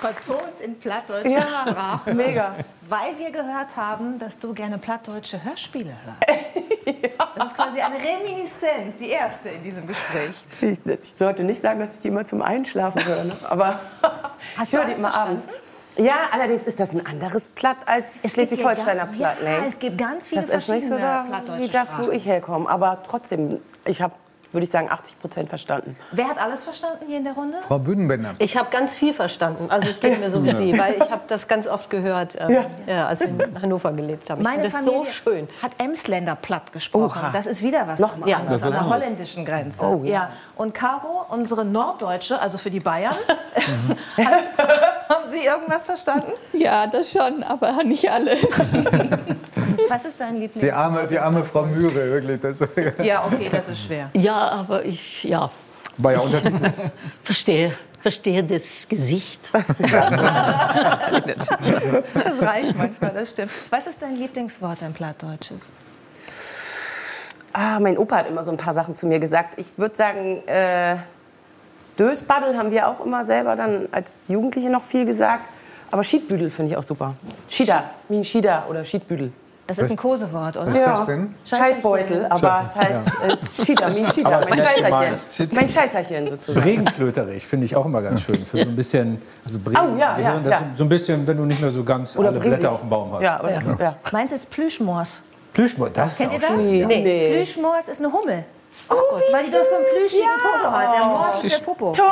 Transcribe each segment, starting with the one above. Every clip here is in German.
Vertont in plattdeutscher Ja, Sprache. mega. Weil wir gehört haben, dass du gerne plattdeutsche Hörspiele hörst. Das ist quasi eine Reminiszenz, die erste in diesem Gespräch. Ich, ich sollte nicht sagen, dass ich die immer zum Einschlafen höre, ne? aber Hast ich höre du die immer abends. Ja, allerdings ist das ein anderes Platt als Schleswig-Holsteiner ja- Platt. Ja, ne? es gibt ganz viele das ist nicht so verschiedene da, plattdeutsche wie das, wo ich herkomme. Aber trotzdem, ich habe, würde ich sagen, 80 Prozent verstanden. Wer hat alles verstanden hier in der Runde? Frau Büdenbender. Ich habe ganz viel verstanden. Also es geht mir so wie Sie, weil ich habe das ganz oft gehört, ähm, Ja. ja. als wir in Hannover gelebt haben. Ich Meine das Familie so schön. hat Emsländer platt gesprochen. Oha. Das ist wieder was Noch- ja. anderes, Das ist an der holländischen Grenze. Oh, ja. ja. Und Caro, unsere Norddeutsche, also für die Bayern, Mhm. hast, haben Sie irgendwas verstanden? Ja, das schon, aber nicht alle. Was ist dein Lieblings? Die arme, die arme Frau Mühre, wirklich. Das war, Ja, okay, das ist schwer. Ja, aber ich ja, war ja Untertitel. verstehe, verstehe das Gesicht. Das reicht manchmal, das stimmt. Was ist dein Lieblingswort, ein Plattdeutsches? Ah, mein Opa hat immer so ein paar Sachen zu mir gesagt. Ich würde sagen, äh, Dösbaddel haben wir auch immer selber dann als Jugendliche noch viel gesagt. Aber Schiedbüdel finde ich auch super. Schieder, wie ein Schieder oder Schiedbüdel. Das ist ein Kosewort, oder? Was ist das denn? Scheißbeutel, aber es heißt äh, es ist Schieder. Aber Mein Scheißerchen. Mein Scheißerchen sozusagen. Regenklöterich finde ich auch immer ganz schön. Für so ein bisschen, also Bregen, Oh, ja, ja, ja. so ein bisschen, wenn du nicht mehr so ganz Oder alle. Blätter auf dem Baum hast. Ja, oder, ja. Meins ist Plüschmoors. Plüschmoor, das Kennt ihr ist auch das? Nee. Nee. Plüschmoors ist eine Hummel. Oh Gott, weil die doch so einen plüschigen Popo hat. Der Moors ist der Popo. Toll!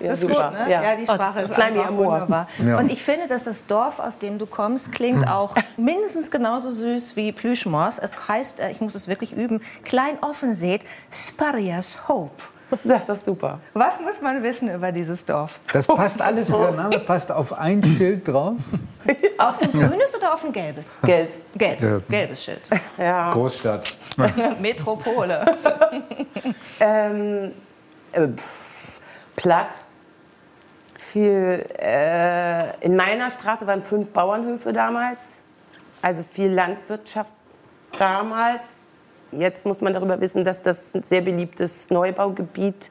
Ja, ist super. gut, ne? Ja, die Sprache ist Klein wie. Ja. Und ich finde, dass das Dorf, aus dem du kommst, klingt auch mindestens genauso süß wie Plüschmoors. Es heißt, äh, ich muss es wirklich üben, Klein Offenseet, Sparias Hope. Das ist doch super. Was muss man wissen über dieses Dorf? Das passt alles, der Name passt auf ein Schild drauf. Auf ein grünes oder auf ein gelbes? Gelb. Gelb. Ja. Gelbes Schild. Ja. Großstadt. Metropole. Ähm, äh, pff, platt. Viel, äh, in meiner Straße waren fünf Bauernhöfe damals. Also viel Landwirtschaft damals. Jetzt muss man darüber wissen, dass das ein sehr beliebtes Neubaugebiet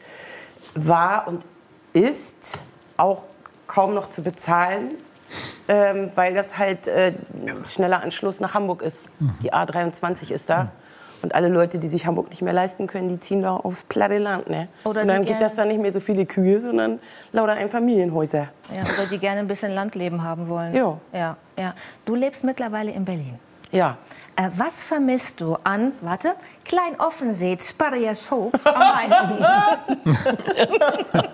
war und ist. Auch kaum noch zu bezahlen, ähm, weil das halt äh, schneller Anschluss nach Hamburg ist. Die A23 ist da. Und alle Leute, die sich Hamburg nicht mehr leisten können, die ziehen da aufs platte Land. Ne? Oder und dann gibt es da nicht mehr so viele Kühe, sondern lauter Einfamilienhäuser. Ja, oder die gerne ein bisschen Landleben haben wollen. Ja. ja, ja. Du lebst mittlerweile in Berlin. Ja. Äh, was vermisst du an, warte, Klein Offenseet, Sparias Hope am meisten?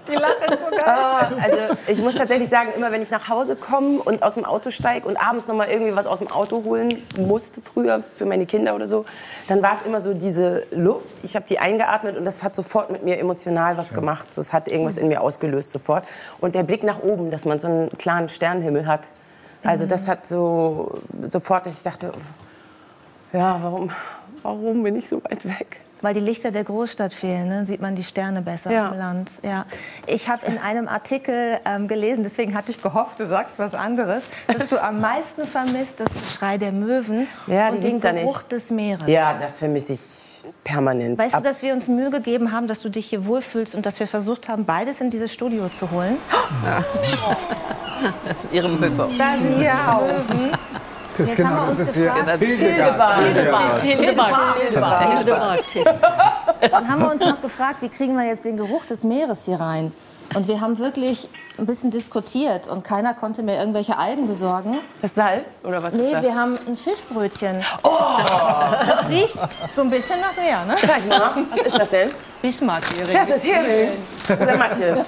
die Lache ist so geil. Ah, also ich muss tatsächlich sagen, immer wenn ich nach Hause komme und aus dem Auto steige und abends noch mal irgendwie was aus dem Auto holen musste früher für meine Kinder oder so, dann war es immer so diese Luft. Ich habe die eingeatmet und das hat sofort mit mir emotional was gemacht. Das hat irgendwas in mir ausgelöst sofort. Und der Blick nach oben, dass man so einen klaren Sternenhimmel hat. Also das hat so sofort, ich dachte, ja, warum, warum bin ich so weit weg? Weil die Lichter der Großstadt fehlen, ne? sieht man die Sterne besser Ja. im Land. Ja. Ich habe in einem Artikel ähm, gelesen, deswegen hatte ich gehofft, du sagst was anderes, dass du am meisten vermisst das Geschrei der Möwen Ja, und den. Geruch des Meeres. Ja, das vermisse ich permanent. Weißt du, dass wir uns Mühe gegeben haben, dass du dich hier wohlfühlst und dass wir versucht haben, beides in dieses Studio zu holen? Ihrem Püpper. Da sind ja Möwen. Das, Jetzt genau, wir das ist hier gefragt- Hildegard. Dann haben wir uns noch gefragt, wie kriegen wir jetzt den Geruch des Meeres hier rein? Und wir haben wirklich ein bisschen diskutiert und keiner konnte mir irgendwelche Algen besorgen. das Salz oder was ist Nee, das? wir haben ein Fischbrötchen. Oh! Das riecht so ein bisschen nach Meer, ne? Zeig mal, was ist das denn? Bismarck-Hering. Das ist Hering. Oder Matjes.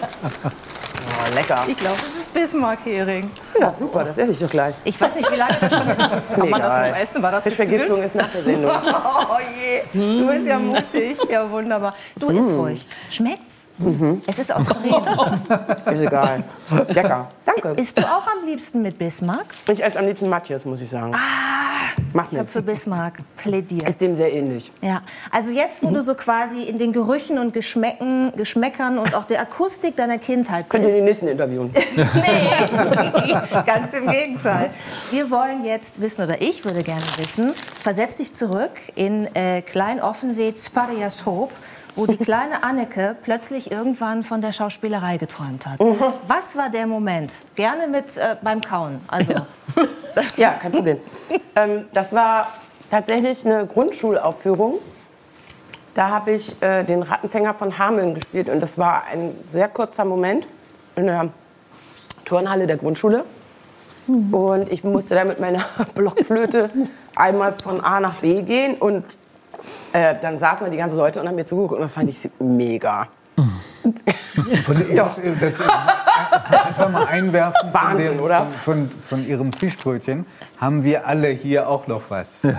Oh, lecker. Ich glaube, es ist Bismarck-Hering. Ja, super, das esse ich doch gleich. Ich weiß nicht, wie lange das schon... Ist Kann man das noch essen? War das Fischvergiftung ist nach der Sendung. Oh je, du bist ja mutig. Ja, wunderbar. Du isst ruhig. Schmeckt's? Es ist aus Bremen. Ist egal. Lecker. Danke. Isst du auch am liebsten mit Bismarck? Ich esse am liebsten Matjes, muss ich sagen. Macht Ich habe für Bismarck plädiert. Ist dem sehr ähnlich. Ja, also jetzt, wo du so quasi in den Gerüchen und Geschmecken, Geschmäckern und auch der Akustik deiner Kindheit Könnt ihr bist. den nächsten interviewen? Nee, ganz im Gegenteil. Wir wollen jetzt wissen, oder ich würde gerne wissen, versetz dich zurück in äh, Klein-Offensee, Sparias Hope, wo die kleine Anneke plötzlich irgendwann von der Schauspielerei geträumt hat. Was war der Moment? Gerne mit äh, beim Kauen. Also, Ja, kein Problem. ähm, das war tatsächlich eine Grundschulaufführung. Da habe ich äh, den Rattenfänger von Hameln gespielt und das war ein sehr kurzer Moment in der Turnhalle der Grundschule. Und ich musste da mit meiner Blockflöte einmal von A nach B gehen und äh, dann saßen da die ganzen Leute und haben mir zugeguckt und das fand ich mega. Von, Ja. das, einfach mal einwerfen. Wahnsinn, von dem, oder? Von, von, von Ihrem Fischbrötchen haben wir alle hier auch noch was. ja,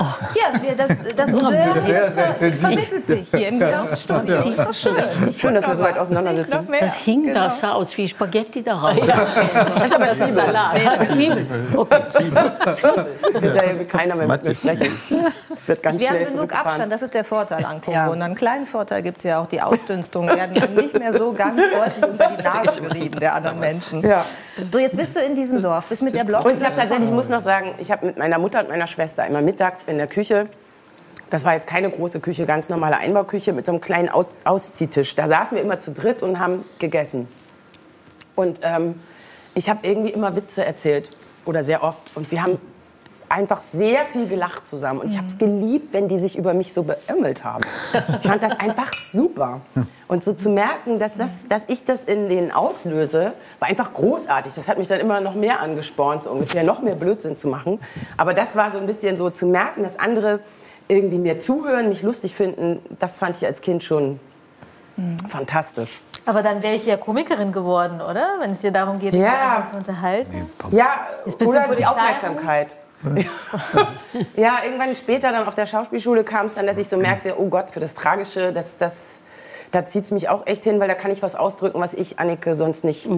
das, das, vermittelt sich hier im Studio. Ist doch schön. Schön, dass wir so weit auseinander sitzen. Noch mehr. Das hing, Genau. das sah aus wie Spaghetti darauf. Das ist aber Zwiebel. Ja, Zwiebel. Okay, Zwiebel. Hinterher will keiner mehr mit mir sprechen. Wird ganz Wir haben genug. Abstand, das ist der Vorteil an Ja. Corona. Einen kleinen Vorteil gibt es ja auch, die Ausdünstungen werden dann nicht mehr so ganz deutlich unter die Nase gerieben der anderen Menschen. Ja. So, jetzt bist du in diesem Dorf, bist mit der Block. Und ich habe tatsächlich, ich muss noch sagen, ich habe mit meiner Mutter und meiner Schwester immer mittags in der Küche, das war jetzt keine große Küche, ganz normale Einbauküche mit so einem kleinen Au- Ausziehtisch. Da saßen wir immer zu dritt und haben gegessen. Und ähm, ich habe irgendwie immer Witze erzählt oder sehr oft. Und wir haben einfach sehr viel gelacht zusammen. Und ich habe es geliebt, wenn die sich über mich so beömmelt haben. Ich fand das einfach super. Und so zu merken, dass, das, dass ich das in denen auslöse, war einfach großartig. Das hat mich dann immer noch mehr angespornt, so ungefähr noch mehr Blödsinn zu machen. Aber das war so ein bisschen so zu merken, dass andere irgendwie mir zuhören, mich lustig finden. Das fand ich als Kind schon fantastisch. Aber dann wäre ich ja Komikerin geworden, oder? Wenn es dir darum geht, Ja. zu unterhalten. Ja, Jetzt bist du oder die Polizei- Ja, irgendwann später dann auf der Schauspielschule kam es dann, dass ich so merkte, oh Gott, für das Tragische, das, das, da zieht es mich auch echt hin, weil da kann ich was ausdrücken, was ich, Anneke, sonst nicht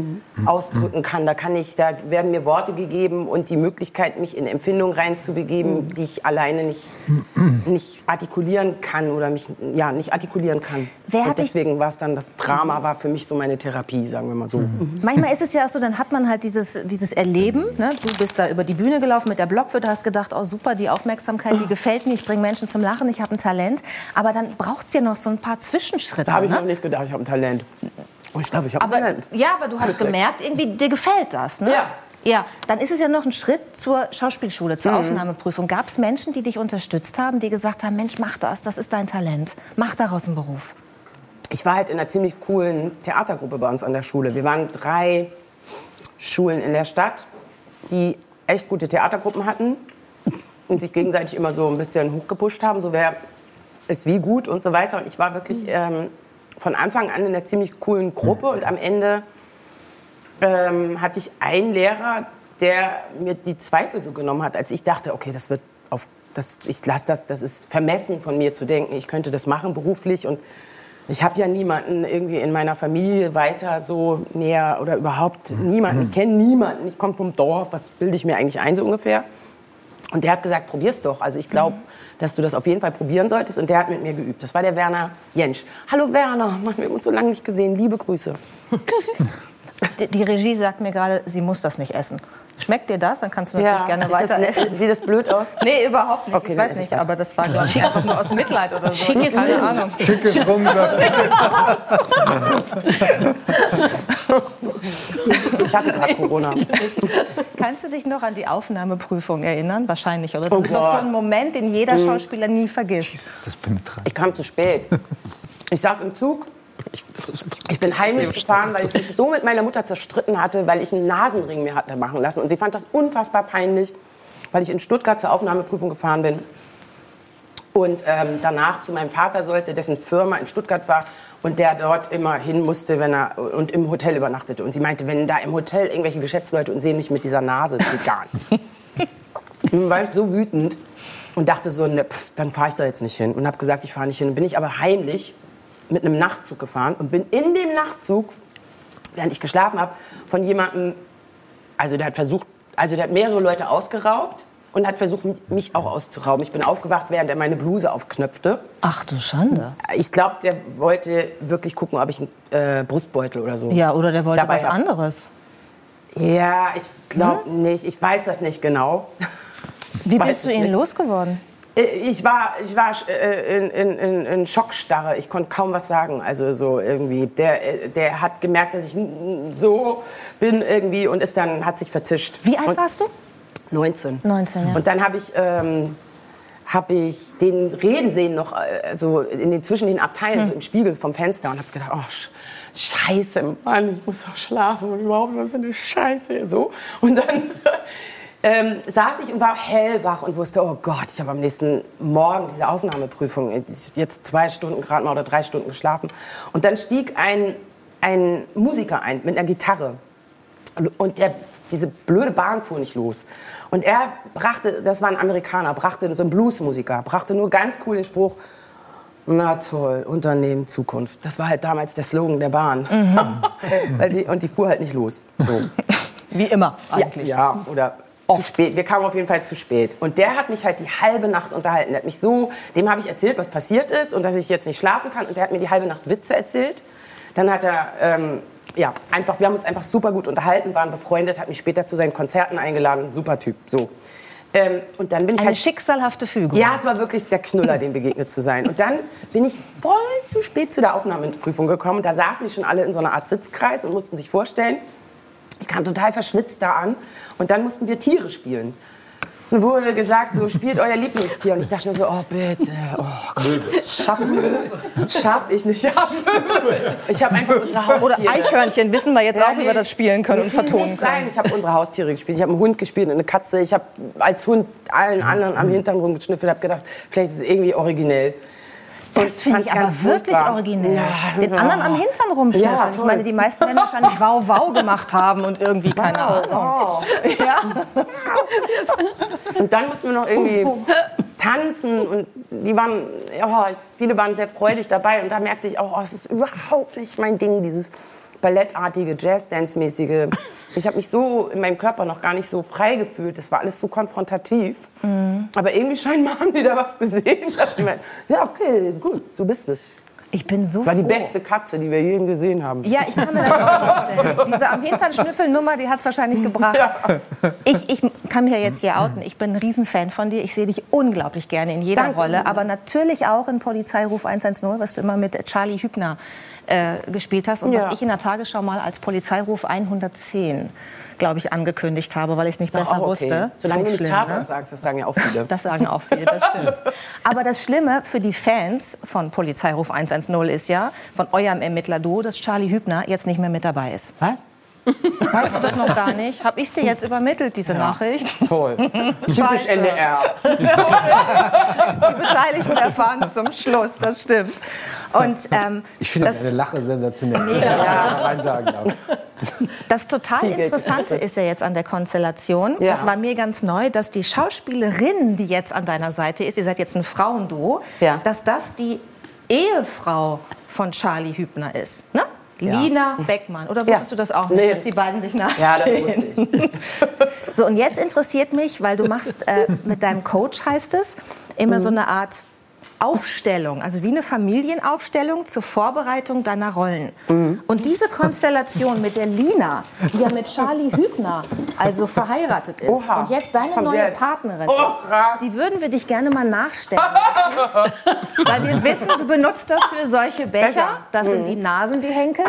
ausdrücken kann. Da kann ich, da werden mir Worte gegeben und die Möglichkeit, mich in Empfindungen reinzubegeben, die ich alleine nicht, nicht artikulieren kann oder mich ja, nicht artikulieren kann. Wer und deswegen war es dann, das Drama war für mich so meine Therapie, sagen wir mal so. Manchmal ist es ja auch so, dann hat man halt dieses, dieses Erleben. Ne? Du bist da über die Bühne gelaufen mit der Blockflöte, hast gedacht, oh super, die Aufmerksamkeit, die gefällt mir, ich bringe Menschen zum Lachen, ich habe ein Talent. Aber dann braucht es ja noch so ein paar Zwischenschritte. Habe ich ne? noch nicht gedacht, ich habe ein Talent. Oh, ich glaube, ich habe ein Aber, Talent. ja, aber du hast Wirklich. gemerkt, irgendwie dir gefällt das. Ne? Ja. Ja, dann ist es ja noch ein Schritt zur Schauspielschule, zur Aufnahmeprüfung. Gab es Menschen, die dich unterstützt haben, die gesagt haben, Mensch, mach das, das ist dein Talent, mach daraus einen Beruf? Ich war halt in einer ziemlich coolen Theatergruppe bei uns an der Schule. Wir waren drei Schulen in der Stadt, die echt gute Theatergruppen hatten und sich gegenseitig immer so ein bisschen hochgepusht haben, so wer ist wie gut und so weiter. Und ich war wirklich ähm, von Anfang an in einer ziemlich coolen Gruppe und am Ende ähm, hatte ich einen Lehrer, der mir die Zweifel so genommen hat, als ich dachte, okay, das wird auf, das, ich lasse das, das ist vermessen von mir zu denken, ich könnte das machen beruflich und ich habe ja niemanden irgendwie in meiner Familie weiter so näher oder überhaupt niemanden. Ich kenne niemanden. Ich komme vom Dorf. Was bilde ich mir eigentlich ein so ungefähr? Und der hat gesagt, probier's doch. Also ich glaube, dass du das auf jeden Fall probieren solltest. Und der hat mit mir geübt. Das war der Werner Jentsch. Hallo Werner, man wir haben uns so lange nicht gesehen. Liebe Grüße. Die, die Regie sagt mir gerade, sie muss das nicht essen. Schmeckt dir das? Dann kannst du natürlich gerne ist weiter das, essen. Sieht das blöd aus? Nee, überhaupt nicht. Okay, ich weiß ich nicht, weiter. aber das war glaube ich einfach nur aus Mitleid oder so. Schickes Keine Film. Ahnung. Schickes Rumsatz. Ich hatte gerade Corona. Kannst du dich noch an die Aufnahmeprüfung erinnern? Wahrscheinlich, oder? Das Oh, ist doch so ein Moment, den jeder Schauspieler nie vergisst. Das penetrant. Ich kam zu spät. Ich saß im Zug. Ich bin heimlich gefahren, weil ich mich so mit meiner Mutter zerstritten hatte, weil ich einen Nasenring mir hatte machen lassen. Und sie fand das unfassbar peinlich, weil ich in Stuttgart zur Aufnahmeprüfung gefahren bin. Und ähm, danach zu meinem Vater sollte, dessen Firma in Stuttgart war und der dort immer hin musste, wenn er und im Hotel übernachtete. Und sie meinte, wenn da im Hotel irgendwelche Geschäftsleute und sehen mich mit dieser Nase, das geht gar nicht. Nun war ich so wütend und dachte so, ne, pff, dann fahre ich da jetzt nicht hin. Und habe gesagt, ich fahre nicht hin. Dann bin ich aber heimlich mit einem Nachtzug gefahren und bin in dem Nachtzug, während ich geschlafen habe, von jemandem, also der hat versucht, also der hat mehrere Leute ausgeraubt und hat versucht, mich auch auszurauben. Ich bin aufgewacht, während er meine Bluse aufknöpfte. Ach du Schande. Ich glaube, der wollte wirklich gucken, ob ich einen äh, Brustbeutel oder so. Ja, oder der wollte Dabei was anderes. Ja, ich glaube nicht. Ich weiß das nicht genau. Wie bist du ihn nicht. losgeworden? Äh, Ich war, ich war äh, in, in, in, Schockstarre. Ich konnte kaum was sagen. Also so irgendwie. Der, äh, der hat gemerkt, dass ich so bin irgendwie und ist dann hat sich verzischt. Wie alt und warst du? 19. 19, ja. Und dann habe ich, ähm, hab ich den reden sehen noch äh, so in den, zwischen den Abteilen Hm. so im Spiegel vom Fenster und habe gedacht, oh Sch- Scheiße, Mann, ich muss doch schlafen und überhaupt was für eine Scheiße so. Und dann ähm, saß ich und war hellwach und wusste, oh Gott, ich habe am nächsten Morgen diese Aufnahmeprüfung, Ich- jetzt zwei Stunden gerade mal oder drei Stunden geschlafen. Und dann stieg ein, ein Musiker ein mit einer Gitarre. Und der, diese blöde Bahn fuhr nicht los. Und er brachte, das war ein Amerikaner, brachte so ein Bluesmusiker, brachte nur ganz cool den Spruch, na toll, Unternehmen Zukunft. Das war halt damals der Slogan der Bahn. Weil sie, und die fuhr halt nicht los. So. Wie immer Ja, ja, oder zu spät. Wir kamen auf jeden Fall zu spät. Und der hat mich halt die halbe Nacht unterhalten. Der hat mich so, dem habe ich erzählt, was passiert ist und dass ich jetzt nicht schlafen kann. Und der hat mir die halbe Nacht Witze erzählt. Dann hat er, ähm, ja, einfach, wir haben uns einfach super gut unterhalten, waren befreundet, hat mich später zu seinen Konzerten eingeladen. Super Typ, so. Ähm, und dann bin ich Eine halt schicksalhafte Fügung. ja, es war wirklich der Knüller, dem begegnet zu sein. Und dann bin ich voll zu spät zu der Aufnahmeprüfung gekommen. Da saßen die schon alle in so einer Art Sitzkreis und mussten sich vorstellen. Ich kam total verschwitzt da an. Und dann mussten wir Tiere spielen. Und wurde gesagt, so spielt euer Lieblingstier. Und ich dachte mir so, oh bitte, oh Gott, schaff ich nicht. Schaff ich nicht. Ich habe einfach unsere Haustiere. Oder Eichhörnchen wissen wir jetzt Ja, auch, wie wir das spielen können und vertonen können. Ich habe unsere Haustiere gespielt. Ich habe einen Hund gespielt, eine Katze. Ich habe als Hund allen anderen am Hintern rumgeschnüffelt. habe gedacht, vielleicht ist es irgendwie originell. Das finde ich aber ganz wirklich furchtbar. originell. Ja, Den ja. anderen am Hintern rumschnüffeln. Ja, ich meine, die meisten werden wahrscheinlich wow wow gemacht haben und irgendwie keine Ahnung. Und dann mussten wir noch irgendwie tanzen und die waren, ja, viele waren sehr freudig dabei und da merkte ich auch, oh, es ist überhaupt nicht mein Ding, dieses ballettartige, Jazz-Dance-mäßige. Ich habe mich so in meinem Körper noch gar nicht so frei gefühlt. Das war alles so konfrontativ. Aber irgendwie scheinbar haben die da was gesehen. Ja, okay, gut, du bist es. Ich bin so Das war die froh. beste Katze, die wir je gesehen haben. Ja, ich kann mir das auch vorstellen. Diese am Hintern schnüffeln Nummer, die hat es wahrscheinlich gebracht. Ich, ich kann ja jetzt hier outen. Ich bin ein Riesenfan von dir. Ich sehe dich unglaublich gerne in jeder Danke. Rolle. Aber natürlich auch in Polizeiruf 110, was du immer mit Charlie Hübner äh, gespielt hast. Und Ja. was ich in der Tagesschau mal als Polizeiruf 110, glaube ich, angekündigt habe, weil ich es nicht besser okay. wusste. Solange du Nicht Tatort ne? sagst, das sagen ja auch viele. Das sagen auch viele, das stimmt. Aber das Schlimme für die Fans von Polizeiruf 110 ist ja, von eurem Ermittler-Duo, dass Charlie Hübner jetzt nicht mehr mit dabei ist. Was? Weißt du das noch gar nicht? Hab ich dir jetzt übermittelt, diese Nachricht? Toll. Typisch NDR. Die Beteiligten erfahren es zum Schluss, das stimmt. Und ähm, Ich finde das, deine Lache sensationell. Da rein sagen darf. das total Interessante ist ja jetzt an der Konstellation, Ja. das war mir ganz neu, dass die Schauspielerin, die jetzt an deiner Seite ist, ihr seid jetzt ein Frauenduo, Ja. dass das die Ehefrau von Charlie Hübner ist. Ne? Lina Beckmann. Oder wusstest Ja. du das auch nicht, Nee, dass das- die beiden sich nachstehen? Ja, das wusste ich. So, und jetzt interessiert mich, weil du machst äh, mit deinem Coach, heißt es, immer so eine Art Aufstellung, also wie eine Familienaufstellung zur Vorbereitung deiner Rollen. Und diese Konstellation mit der Lina, die ja mit Charlie Hübner also verheiratet ist Oha. und jetzt deine neue jetzt. Partnerin Oh, ist, die würden wir dich gerne mal nachstellen lassen, weil wir wissen, du benutzt dafür solche Becher. Becher. Das sind die Nasen, die Henkel.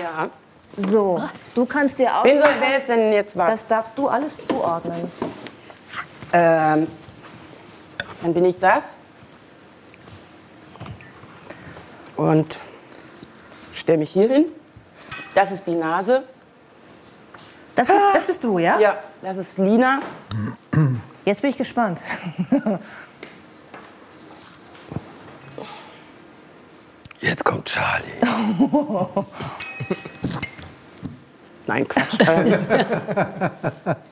Ja. So, du kannst dir Wen soll, aussuchen, wer ist denn jetzt was? das darfst du alles zuordnen. Ähm, dann bin ich das. Und stelle mich hier hin. Das ist die Nase. Das bist, das bist du, ja? Ja, das ist Lina. Jetzt bin ich gespannt. Jetzt kommt Charlie. Nein, Quatsch.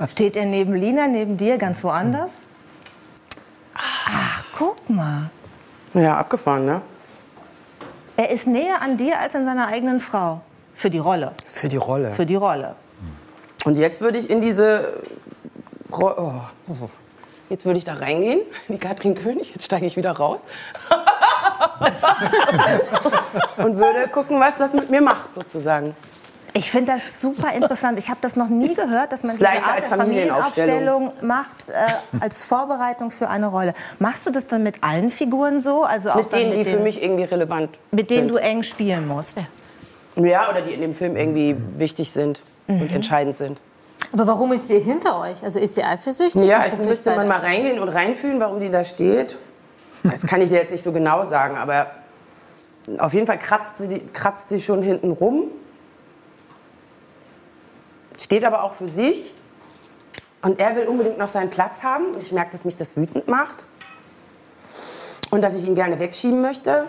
Steht er neben Lina, neben dir, ganz woanders? Ach, guck mal. ja, abgefahren, ne? Er ist näher an dir als an seiner eigenen Frau. Für die Rolle. Für die Rolle. Für die Rolle. Und jetzt würde ich in diese. Ro oh. Jetzt würde ich da reingehen, wie Katrin König, jetzt steige ich wieder raus. und würde gucken, was das mit mir macht, sozusagen. Ich finde das super interessant. Ich habe das noch nie gehört, dass man diese Art als Familienaufstellung. Macht äh, als Vorbereitung für eine Rolle. Machst du das dann mit allen Figuren so? Also auch Mit denen, die mit für den, mich irgendwie relevant mit denen sind. du eng spielen musst? Ja, oder die in dem Film irgendwie wichtig sind Mhm. und entscheidend sind. Aber warum ist sie hinter euch? Also ist sie eifersüchtig? Ja, ich müsste man mal reingehen und reinfühlen, warum die da steht. Das kann ich dir jetzt nicht so genau sagen, aber auf jeden Fall kratzt sie, die- kratzt sie schon hinten rum. Steht aber auch für sich. Und er will unbedingt noch seinen Platz haben. Und ich merke, dass mich das wütend macht. Und dass ich ihn gerne wegschieben möchte.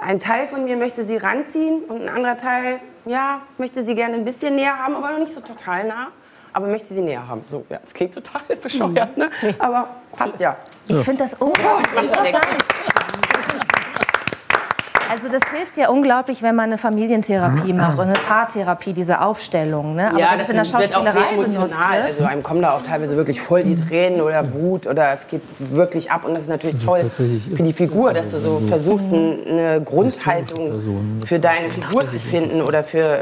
Ein Teil von mir möchte sie ranziehen und ein anderer Teil, ja, möchte sie gerne ein bisschen näher haben, aber noch nicht so total nah. Aber möchte sie näher haben. So, ja, das klingt total bescheuert, ne? Aber passt ja. Ich finde das unglaublich Oh, interessant. Also das hilft ja unglaublich, wenn man eine Familientherapie macht und eine Paartherapie, diese Aufstellung. Ne? Aber ja, das, in der wird auch sehr Schauspielerei benutzt emotional. wird. Also einem kommen da auch teilweise wirklich voll die Tränen oder Wut oder es geht wirklich ab und das ist natürlich ist toll tatsächlich für die Figur, dass du so versuchst, ein- eine Grundhaltung für deine Figur zu finden oder für äh,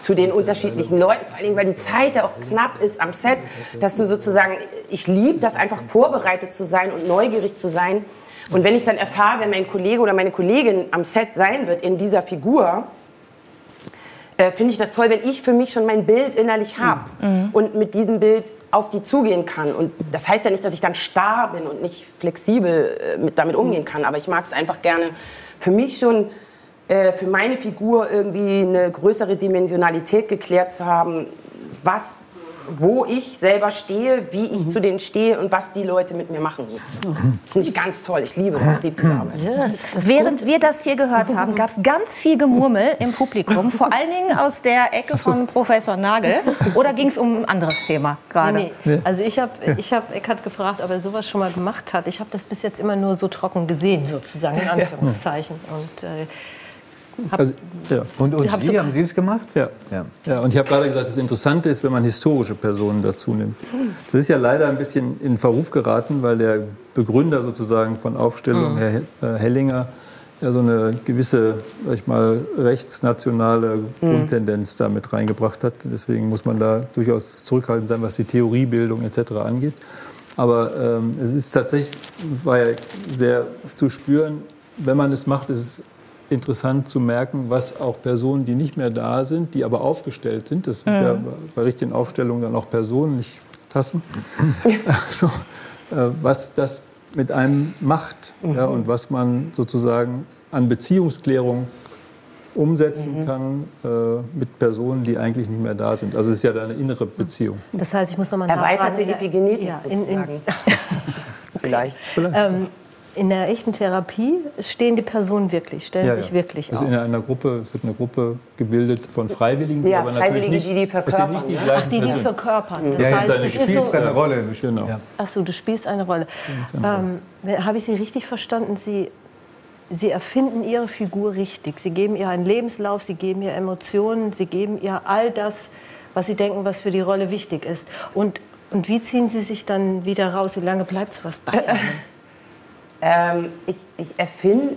zu den unterschiedlichen Leuten, vor allem weil die Zeit ja auch knapp ist am Set, dass du sozusagen, ich liebe das einfach vorbereitet zu sein und neugierig zu sein. Und wenn ich dann erfahre, wenn mein Kollege oder meine Kollegin am Set sein wird in dieser Figur, äh, finde ich das toll, wenn ich für mich schon mein Bild innerlich habe und mit diesem Bild auf die zugehen kann. Und das heißt ja nicht, dass ich dann starr bin und nicht flexibel äh, mit, damit umgehen kann, aber ich mag es einfach gerne für mich schon, äh, für meine Figur irgendwie eine größere Dimensionalität geklärt zu haben, was, wo ich selber stehe, wie ich zu denen stehe und was die Leute mit mir machen. Das finde ich ganz toll. Ich liebe das, ich liebe diese Arbeit. Während wir das hier gehört haben, gab es ganz viel Gemurmel im Publikum, vor allen Dingen aus der Ecke von Professor Nagel. Oder ging es um ein anderes Thema gerade? Nee, nee. Also ich habe ich hab Eckhard gefragt, ob er sowas schon mal gemacht hat. Ich habe das bis jetzt immer nur so trocken gesehen, sozusagen, in Anführungszeichen. Und, äh, Also, ja. Und, und Sie, haben Sie es gemacht? Ja. Ja. Ja, und ich habe gerade gesagt, das Interessante ist, wenn man historische Personen dazu nimmt. Das ist ja leider ein bisschen in Verruf geraten, weil der Begründer sozusagen von Aufstellung, Herr He- äh, Hellinger, ja so eine gewisse, sag ich mal, rechtsnationale Grundtendenz da mit reingebracht hat. Deswegen muss man da durchaus zurückhaltend sein, was die Theoriebildung etc. angeht. Aber ähm, es ist tatsächlich, war ja sehr zu spüren, wenn man es macht, ist es interessant zu merken, was auch Personen, die nicht mehr da sind, die aber aufgestellt sind, das sind ja bei richtigen Aufstellungen dann auch Personen, nicht Tassen, also, äh, was das mit einem macht ja, und was man sozusagen an Beziehungsklärung umsetzen kann äh, mit Personen, die eigentlich nicht mehr da sind. Also es ist ja da eine innere Beziehung. das heißt, ich muss nochmal Erweiterte nachfragen. Epigenetik Ja, in, in, sozusagen. Vielleicht. ähm, in der echten Therapie stehen die Personen wirklich, stellen Ja, sich ja. wirklich Also auf. in einer Gruppe, es wird eine Gruppe gebildet von Freiwilligen, Ja, aber natürlich Freiwillige, nicht, die die verkörpern, nicht die ne? Ach, die, die verkörpern. Das Ja, heißt, seine ist spielt so, seine Rolle. Genau. Ja. Ach so, du spielst eine Rolle. Ähm, Habe ich Sie richtig verstanden? Sie, Sie erfinden Ihre Figur richtig. Sie geben ihr einen Lebenslauf, Sie geben ihr Emotionen, Sie geben ihr all das, was Sie denken, was für die Rolle wichtig ist. Und, und wie ziehen Sie sich dann wieder raus? Wie lange bleibt sowas bei Ihnen? Ähm, ich, ich erfinde,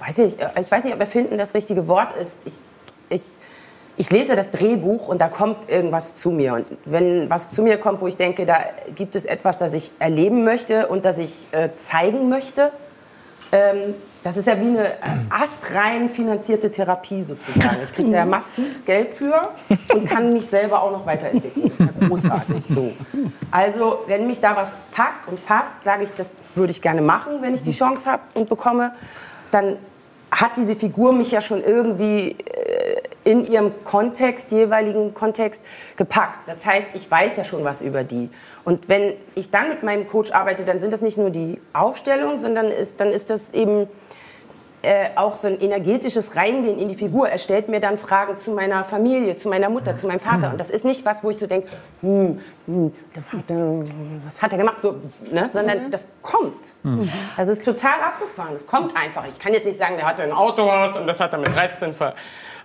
weiß ich, ich weiß nicht, ob erfinden das richtige Wort ist. Ich, ich, ich lese das Drehbuch und da kommt irgendwas zu mir. Und wenn was zu mir kommt, wo ich denke, da gibt es etwas, das ich erleben möchte und das ich äh, zeigen möchte, ähm, das ist ja wie eine astrein finanzierte Therapie sozusagen. Ich kriege da massivst Geld für und kann mich selber auch noch weiterentwickeln. Das ist ja großartig so. Also, wenn mich da was packt und fasst, sage ich, das würde ich gerne machen, wenn ich die Chance habe und bekomme, dann hat diese Figur mich ja schon irgendwie äh, in ihrem Kontext, jeweiligen Kontext gepackt. Das heißt, ich weiß ja schon was über die. Und wenn ich dann mit meinem Coach arbeite, dann sind das nicht nur die Aufstellungen, sondern ist, dann ist das eben äh, auch so ein energetisches Reingehen in die Figur. Er stellt mir dann Fragen zu meiner Familie, zu meiner Mutter, zu meinem Vater. Und das ist nicht was, wo ich so denke, hm, hm, der Vater, was hat er gemacht? So, ne? Sondern das kommt. Das ist total abgefahren. Es kommt einfach. Ich kann jetzt nicht sagen, der hatte ein Autohaus und das hat er mit 13 ver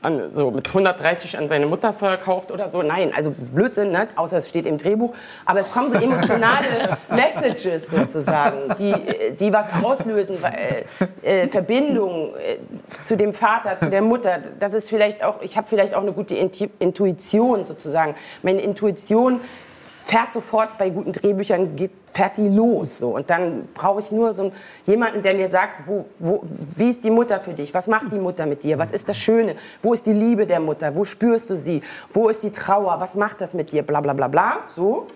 an, so mit 130 an seine Mutter verkauft oder so. Nein, also Blödsinn, ne? außer es steht im Drehbuch. Aber es kommen so emotionale Messages sozusagen, die, die was auslösen, äh, äh, Verbindung äh, zu dem Vater, zu der Mutter. Das ist vielleicht auch, ich habe vielleicht auch eine gute Intuition sozusagen. Meine Intuition fährt sofort bei guten Drehbüchern, geht, fährt die los. So. Und dann brauche ich nur so einen, jemanden, der mir sagt, wo, wo, wie ist die Mutter für dich? Was macht die Mutter mit dir? Was ist das Schöne? Wo ist die Liebe der Mutter? Wo spürst du sie? Wo ist die Trauer? Was macht das mit dir? Bla bla bla bla. So.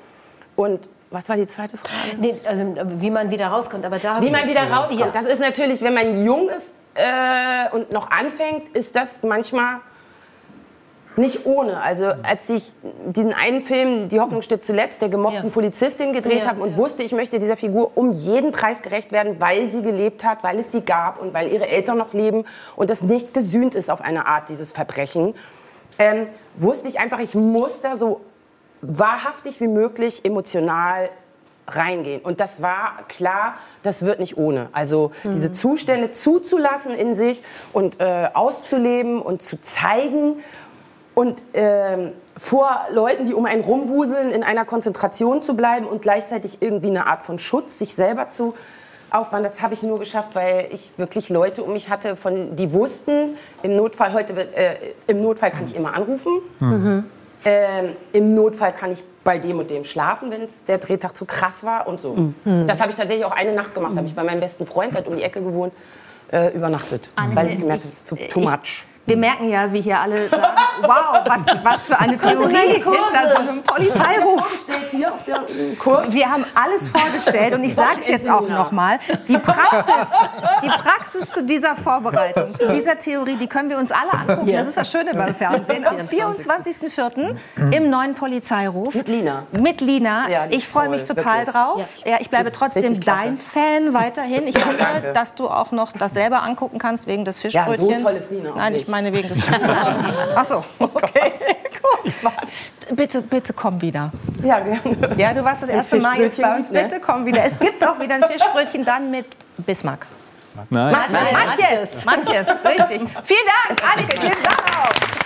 Und was war die zweite Frage? Nee, also, wie man wieder rauskommt. Aber da Wie man wieder rauskommt. Ja. Das ist natürlich, wenn man jung ist äh, und noch anfängt, ist das manchmal nicht ohne. Also als ich diesen einen Film, Die Hoffnung stirbt zuletzt, der gemobbten Ja. Polizistin gedreht Ja, habe und ja. wusste, ich möchte dieser Figur um jeden Preis gerecht werden, weil sie gelebt hat, weil es sie gab und weil ihre Eltern noch leben und es nicht gesühnt ist auf eine Art, dieses Verbrechen, ähm, wusste ich einfach, ich muss da so wahrhaftig wie möglich emotional reingehen. Und das war klar, das wird nicht ohne. Also diese Zustände zuzulassen in sich und äh, auszuleben und zu zeigen und ähm, vor Leuten, die um einen rumwuseln, in einer Konzentration zu bleiben und gleichzeitig irgendwie eine Art von Schutz sich selber zu aufbauen, das habe ich nur geschafft, weil ich wirklich Leute um mich hatte, von, die wussten, im Notfall heute, äh, im Notfall kann ich immer anrufen. Ähm, Im Notfall kann ich bei dem und dem schlafen, wenn es der Drehtag zu krass war und so. Das habe ich tatsächlich auch eine Nacht gemacht. Habe ich bei meinem besten Freund, der hat um die Ecke gewohnt, äh, übernachtet, weil ich gemerkt habe, es ist too, too much. Wir merken ja, wie hier alle sagen, wow, was, was für eine Theorie hinter so einem Polizeiruf. Wir haben alles vorgestellt und ich sage es jetzt auch nochmal. Die Praxis, die Praxis zu dieser Vorbereitung, zu dieser Theorie, die können wir uns alle angucken. Das ist das Schöne beim Fernsehen. Am 24.04. im neuen Polizeiruf. Mit Lina. Mit Lina. Ja, ich freue mich total wirklich. drauf. Ja, ich bleibe trotzdem dein Fan weiterhin. Ich hoffe, dass du auch noch das selber angucken kannst wegen des Ja, so Fischbrötchens. toll ist Lina Nein, ich nicht. Meine wegen des. Ach so, okay. Gut. Bitte, bitte komm wieder. Ja, gerne. Ja, du warst das erste Mal jetzt bei uns. Ne? Bitte komm wieder. Es gibt auch wieder ein Fischbrötchen dann mit Bismarck. Nein. Manches, manches, richtig. Vielen Dank, Annike. Vielen Dank.